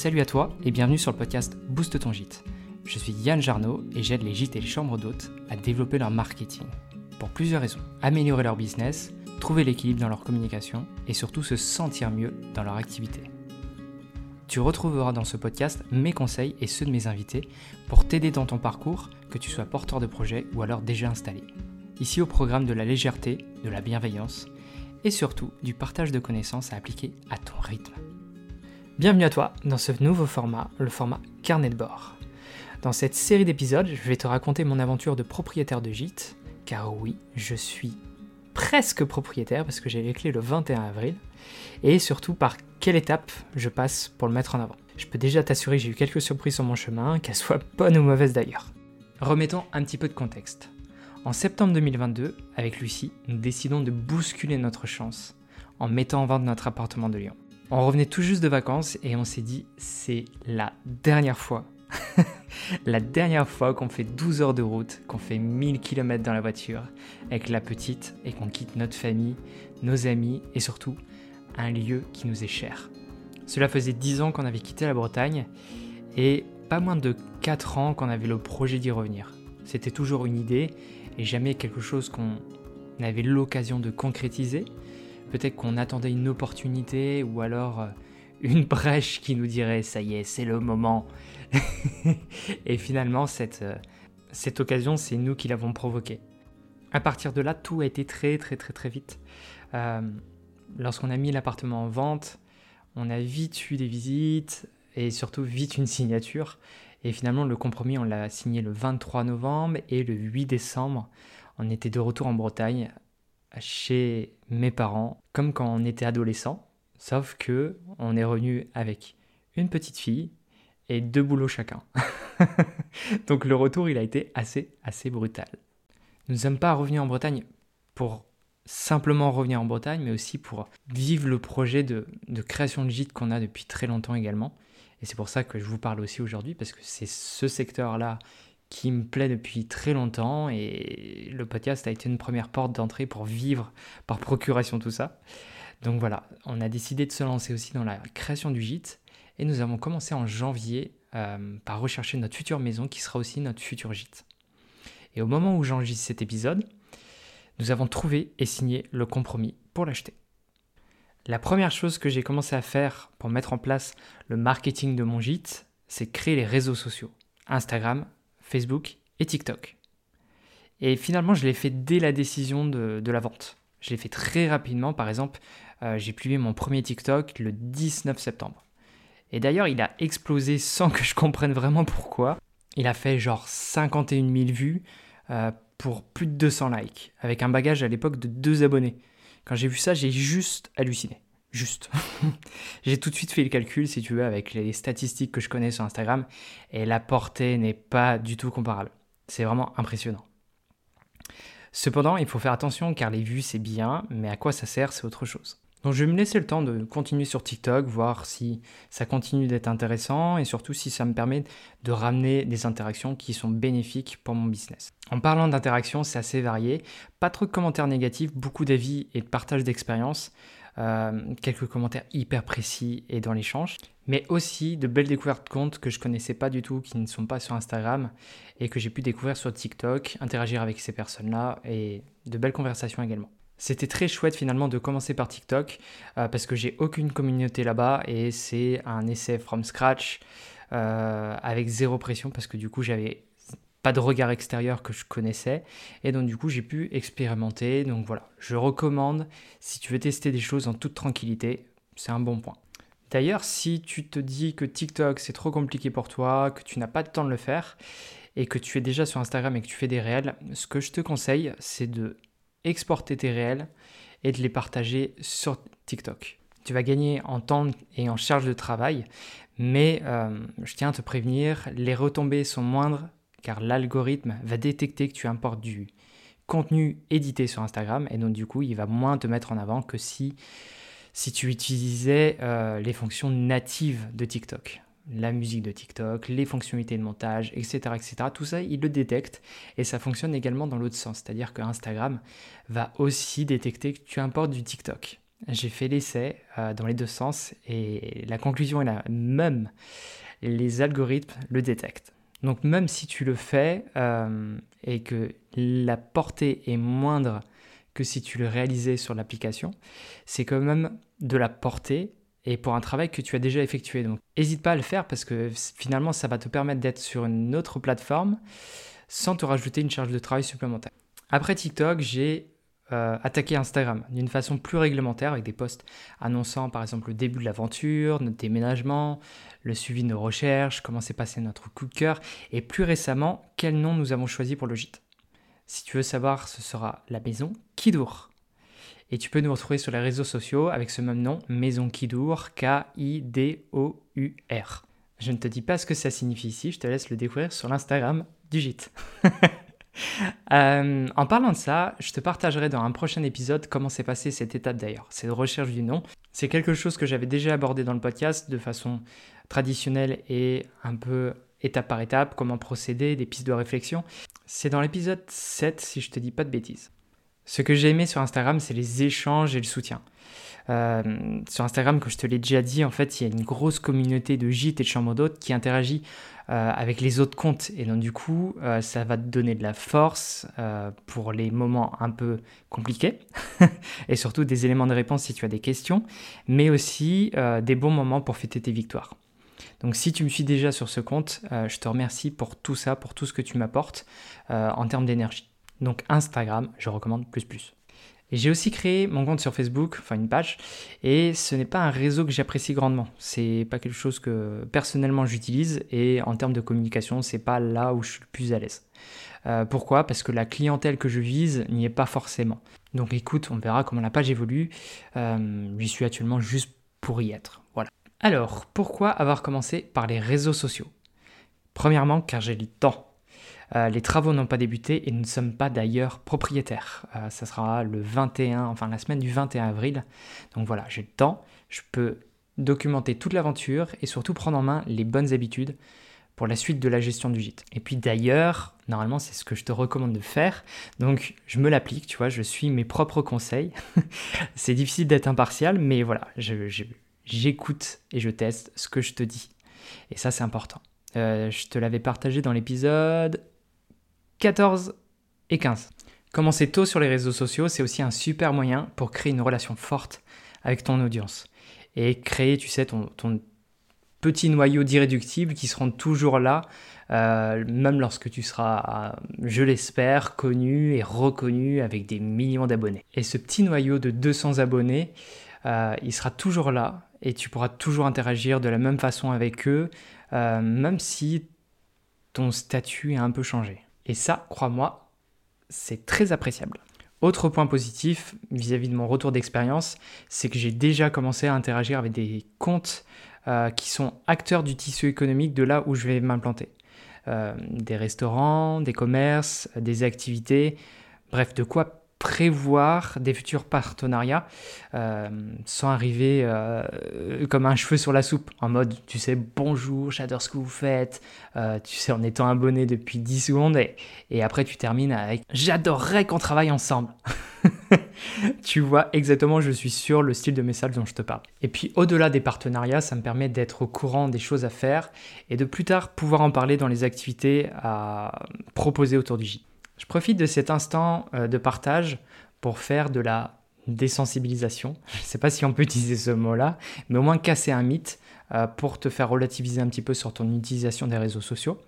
Salut à toi et bienvenue sur le podcast Boost ton gîte. Je suis Yann Jarno et j'aide les gîtes et les chambres d'hôtes à développer leur marketing. Pour plusieurs raisons. Améliorer leur business, trouver l'équilibre dans leur communication et surtout se sentir mieux dans leur activité. Tu retrouveras dans ce podcast mes conseils et ceux de mes invités pour t'aider dans ton parcours, que tu sois porteur de projet ou alors déjà installé. Ici au programme de la légèreté, de la bienveillance et surtout du partage de connaissances à appliquer à ton rythme. Bienvenue à toi dans ce nouveau format, le format carnet de bord. Dans cette série d'épisodes, je vais te raconter mon aventure de propriétaire de gîte, car oui, je suis presque propriétaire parce que j'ai les clés le 21 avril, et surtout par quelle étape je passe pour le mettre en avant. Je peux déjà t'assurer que j'ai eu quelques surprises sur mon chemin, qu'elles soient bonnes ou mauvaises d'ailleurs. Remettons un petit peu de contexte. En septembre 2022, avec Lucie, nous décidons de bousculer notre chance en mettant en vente notre appartement de Lyon. On revenait tout juste de vacances et on s'est dit c'est la dernière fois. la dernière fois qu'on fait 12 heures de route, qu'on fait 1000 km dans la voiture avec la petite et qu'on quitte notre famille, nos amis et surtout un lieu qui nous est cher. Cela faisait 10 ans qu'on avait quitté la Bretagne et pas moins de 4 ans qu'on avait le projet d'y revenir. C'était toujours une idée et jamais quelque chose qu'on avait l'occasion de concrétiser, Peut-être qu'on attendait une opportunité ou alors euh, une brèche qui nous dirait ça y est, c'est le moment. et finalement, cette, euh, cette occasion, c'est nous qui l'avons provoquée. À partir de là, tout a été très très très très vite. Euh, lorsqu'on a mis l'appartement en vente, on a vite eu des visites et surtout vite une signature. Et finalement, le compromis, on l'a signé le 23 novembre et le 8 décembre, on était de retour en Bretagne chez mes parents comme quand on était adolescent, sauf que on est revenu avec une petite fille et deux boulots chacun. Donc le retour, il a été assez assez brutal. Nous ne sommes pas revenus en Bretagne pour simplement revenir en Bretagne, mais aussi pour vivre le projet de, de création de gîte qu'on a depuis très longtemps également. Et c'est pour ça que je vous parle aussi aujourd'hui, parce que c'est ce secteur-là qui me plaît depuis très longtemps et le podcast a été une première porte d'entrée pour vivre par procuration tout ça. Donc voilà, on a décidé de se lancer aussi dans la création du gîte et nous avons commencé en janvier euh, par rechercher notre future maison qui sera aussi notre futur gîte. Et au moment où j'enregistre cet épisode, nous avons trouvé et signé le compromis pour l'acheter. La première chose que j'ai commencé à faire pour mettre en place le marketing de mon gîte, c'est créer les réseaux sociaux. Instagram, Facebook et TikTok. Et finalement, je l'ai fait dès la décision de, la vente. Je l'ai fait très rapidement. Par exemple, euh, j'ai publié mon premier TikTok le 19 septembre. Et d'ailleurs, il a explosé sans que je comprenne vraiment pourquoi. Il a fait genre 51 000 vues euh, pour plus de 200 likes, avec un bagage à l'époque de 2 abonnés. Quand j'ai vu ça, j'ai juste halluciné. Juste. J'ai tout de suite fait le calcul, si tu veux, avec les statistiques que je connais sur Instagram, et la portée n'est pas du tout comparable. C'est vraiment impressionnant. Cependant, il faut faire attention car les vues c'est bien, mais à quoi ça sert c'est autre chose. Donc je vais me laisser le temps de continuer sur TikTok, voir si ça continue d'être intéressant et surtout si ça me permet de ramener des interactions qui sont bénéfiques pour mon business. En parlant d'interactions, c'est assez varié, pas trop de commentaires négatifs, beaucoup d'avis et de partage d'expériences. Euh, quelques commentaires hyper précis et dans l'échange, mais aussi de belles découvertes de comptes que je connaissais pas du tout, qui ne sont pas sur Instagram et que j'ai pu découvrir sur TikTok, interagir avec ces personnes-là et de belles conversations également. C'était très chouette finalement de commencer par TikTok euh, parce que j'ai aucune communauté là-bas et c'est un essai from scratch euh, avec zéro pression parce que du coup j'avais pas de regard extérieur que je connaissais. Et donc du coup j'ai pu expérimenter. Donc voilà, je recommande si tu veux tester des choses en toute tranquillité, c'est un bon point. D'ailleurs, si tu te dis que TikTok c'est trop compliqué pour toi, que tu n'as pas de temps de le faire, et que tu es déjà sur Instagram et que tu fais des réels, ce que je te conseille, c'est de exporter tes réels et de les partager sur TikTok. Tu vas gagner en temps et en charge de travail, mais euh, je tiens à te prévenir, les retombées sont moindres car l'algorithme va détecter que tu importes du contenu édité sur Instagram et donc du coup il va moins te mettre en avant que si, tu utilisais euh, les fonctions natives de TikTok. La musique de TikTok, les fonctionnalités de montage, etc., etc. Tout ça, il le détecte et ça fonctionne également dans l'autre sens. C'est-à-dire que Instagram va aussi détecter que tu importes du TikTok. J'ai fait l'essai euh, dans les deux sens et la conclusion est la même. Les algorithmes le détectent. Donc même si tu le fais euh, et que la portée est moindre que si tu le réalisais sur l'application, c'est quand même de la portée et pour un travail que tu as déjà effectué. Donc n'hésite pas à le faire parce que finalement ça va te permettre d'être sur une autre plateforme sans te rajouter une charge de travail supplémentaire. Après TikTok, j'ai euh, attaqué Instagram d'une façon plus réglementaire avec des posts annonçant par exemple le début de l'aventure, notre déménagement, le suivi de nos recherches, comment s'est passé notre coup de cœur et plus récemment quel nom nous avons choisi pour le gîte. Si tu veux savoir, ce sera la maison Kidour. Et tu peux nous retrouver sur les réseaux sociaux avec ce même nom, Maison Kidour, K-I-D-O-U-R. Je ne te dis pas ce que ça signifie ici, je te laisse le découvrir sur l'Instagram du gîte. Euh, en parlant de ça, je te partagerai dans un prochain épisode comment s'est passée cette étape d'ailleurs, cette recherche du nom. C'est quelque chose que j'avais déjà abordé dans le podcast de façon traditionnelle et un peu étape par étape, comment procéder, des pistes de réflexion. C'est dans l'épisode 7 si je te dis pas de bêtises. Ce que j'ai aimé sur Instagram, c'est les échanges et le soutien. Euh, sur Instagram, comme je te l'ai déjà dit, en fait, il y a une grosse communauté de gîtes et de chambres d'hôtes qui interagit euh, avec les autres comptes. Et donc, du coup, euh, ça va te donner de la force pour les moments un peu compliqués et surtout des éléments de réponse si tu as des questions, mais aussi des bons moments pour fêter tes victoires. Donc si tu me suis déjà sur ce compte, je te remercie pour tout ça, pour tout ce que tu m'apportes en termes d'énergie. Donc Instagram, je recommande plus plus. Et j'ai aussi créé mon compte sur Facebook, enfin une page, et ce n'est pas un réseau que j'apprécie grandement. C'est pas quelque chose que personnellement j'utilise et en termes de communication, c'est pas là où je suis le plus à l'aise. Euh, pourquoi? Parce que la clientèle que je vise n'y est pas forcément. Donc écoute, on verra comment la page évolue. Euh, J'y suis actuellement juste pour y être. Voilà. Alors, pourquoi avoir commencé par les réseaux sociaux? Premièrement, car j'ai le temps. Euh, les travaux n'ont pas débuté et nous ne sommes pas d'ailleurs propriétaires. Euh, ça sera le 21, enfin la semaine du 21 avril. Donc voilà, j'ai le temps, je peux documenter toute l'aventure et surtout prendre en main les bonnes habitudes pour la suite de la gestion du gîte. Et puis d'ailleurs, normalement c'est ce que je te recommande de faire, donc je me l'applique, tu vois, je suis mes propres conseils. c'est difficile d'être impartial, mais voilà, j'écoute et je teste ce que je te dis. Et ça c'est important. Euh, je te l'avais partagé dans l'épisode 14 et 15. Commencer tôt sur les réseaux sociaux, c'est aussi un super moyen pour créer une relation forte avec ton audience. Et créer, tu sais, ton, petit noyau d'irréductibles qui seront toujours là, euh, même lorsque tu seras, je l'espère, connu et reconnu avec des millions d'abonnés. Et ce petit noyau de 200 abonnés, euh, il sera toujours là et tu pourras toujours interagir de la même façon avec eux, euh, même si ton statut est un peu changé. Et ça, crois-moi, c'est très appréciable. Autre point positif vis-à-vis de mon retour d'expérience, c'est que j'ai déjà commencé à interagir avec des comptes euh, qui sont acteurs du tissu économique de là où je vais m'implanter. Euh, des restaurants, des commerces, des activités, bref, de quoi prévoir des futurs partenariats euh, sans arriver euh, comme un cheveu sur la soupe, en mode, tu sais, bonjour, j'adore ce que vous faites, euh, tu sais, en étant abonné depuis 10 secondes, et, et après tu termines avec, j'adorerais qu'on travaille ensemble. tu vois exactement, je suis sur le style de message dont je te parle. Et puis au-delà des partenariats, ça me permet d'être au courant des choses à faire et de plus tard pouvoir en parler dans les activités à proposer autour du J. Je profite de cet instant euh, de partage pour faire de la désensibilisation. Je ne sais pas si on peut utiliser ce mot-là, mais au moins casser un mythe euh, pour te faire relativiser un petit peu sur ton utilisation des réseaux sociaux.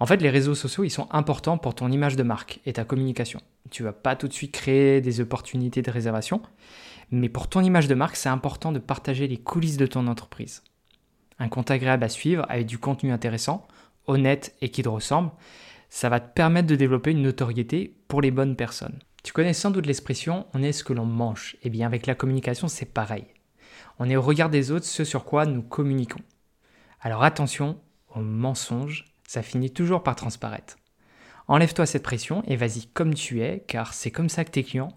En fait, les réseaux sociaux, ils sont importants pour ton image de marque et ta communication. Tu vas pas tout de suite créer des opportunités de réservation, mais pour ton image de marque, c'est important de partager les coulisses de ton entreprise. Un compte agréable à suivre avec du contenu intéressant, honnête et qui te ressemble, ça va te permettre de développer une notoriété pour les bonnes personnes. Tu connais sans doute l'expression on est ce que l'on mange. Eh bien avec la communication c'est pareil. On est au regard des autres ce sur quoi nous communiquons. Alors attention aux mensonges, ça finit toujours par transparaître. Enlève-toi cette pression et vas-y comme tu es, car c'est comme ça que tes clients,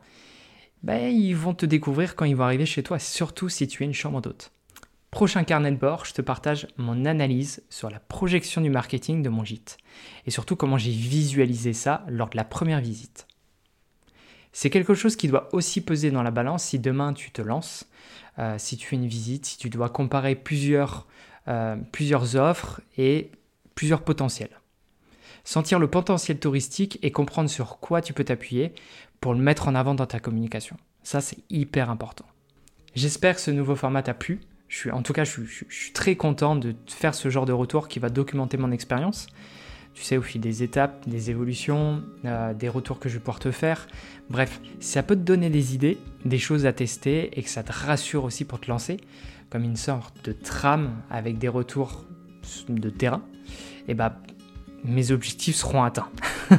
ben, ils vont te découvrir quand ils vont arriver chez toi, surtout si tu es une chambre d'hôte. Prochain carnet de bord, je te partage mon analyse sur la projection du marketing de mon gîte et surtout comment j'ai visualisé ça lors de la première visite. C'est quelque chose qui doit aussi peser dans la balance si demain tu te lances, euh, si tu fais une visite, si tu dois comparer euh, plusieurs offres et plusieurs potentiels. Sentir le potentiel touristique et comprendre sur quoi tu peux t'appuyer pour le mettre en avant dans ta communication. Ça, c'est hyper important. J'espère que ce nouveau format t'a plu. En tout cas, je suis, très content de faire ce genre de retour qui va documenter mon expérience. Tu sais, au fil des étapes, des évolutions, euh, des retours que je vais pouvoir te faire. Bref, ça peut te donner des idées, des choses à tester et que ça te rassure aussi pour te lancer, comme une sorte de trame avec des retours de terrain. Et bah, mes objectifs seront atteints.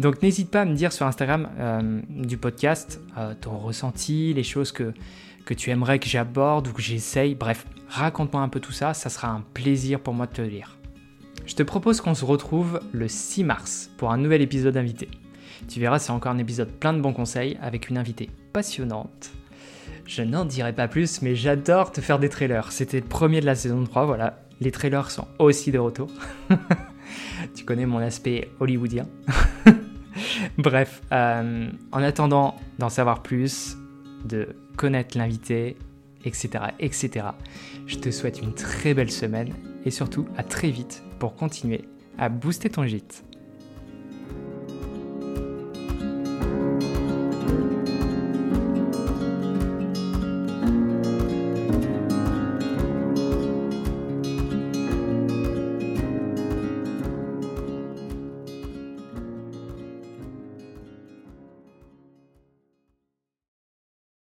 Donc n'hésite pas à me dire sur Instagram euh, du podcast euh, ton ressenti, les choses que, que tu aimerais que j'aborde ou que j'essaye. Bref, raconte-moi un peu tout ça, ça sera un plaisir pour moi de te lire. Je te propose qu'on se retrouve le 6 mars pour un nouvel épisode invité. Tu verras, c'est encore un épisode plein de bons conseils avec une invitée passionnante. Je n'en dirai pas plus, mais j'adore te faire des trailers. C'était le premier de la saison 3, voilà. Les trailers sont aussi de retour. tu connais mon aspect hollywoodien. Bref, euh, en attendant d'en savoir plus, de connaître l'invité, etc., je te souhaite une très belle semaine et surtout à très vite pour continuer à booster ton gîte.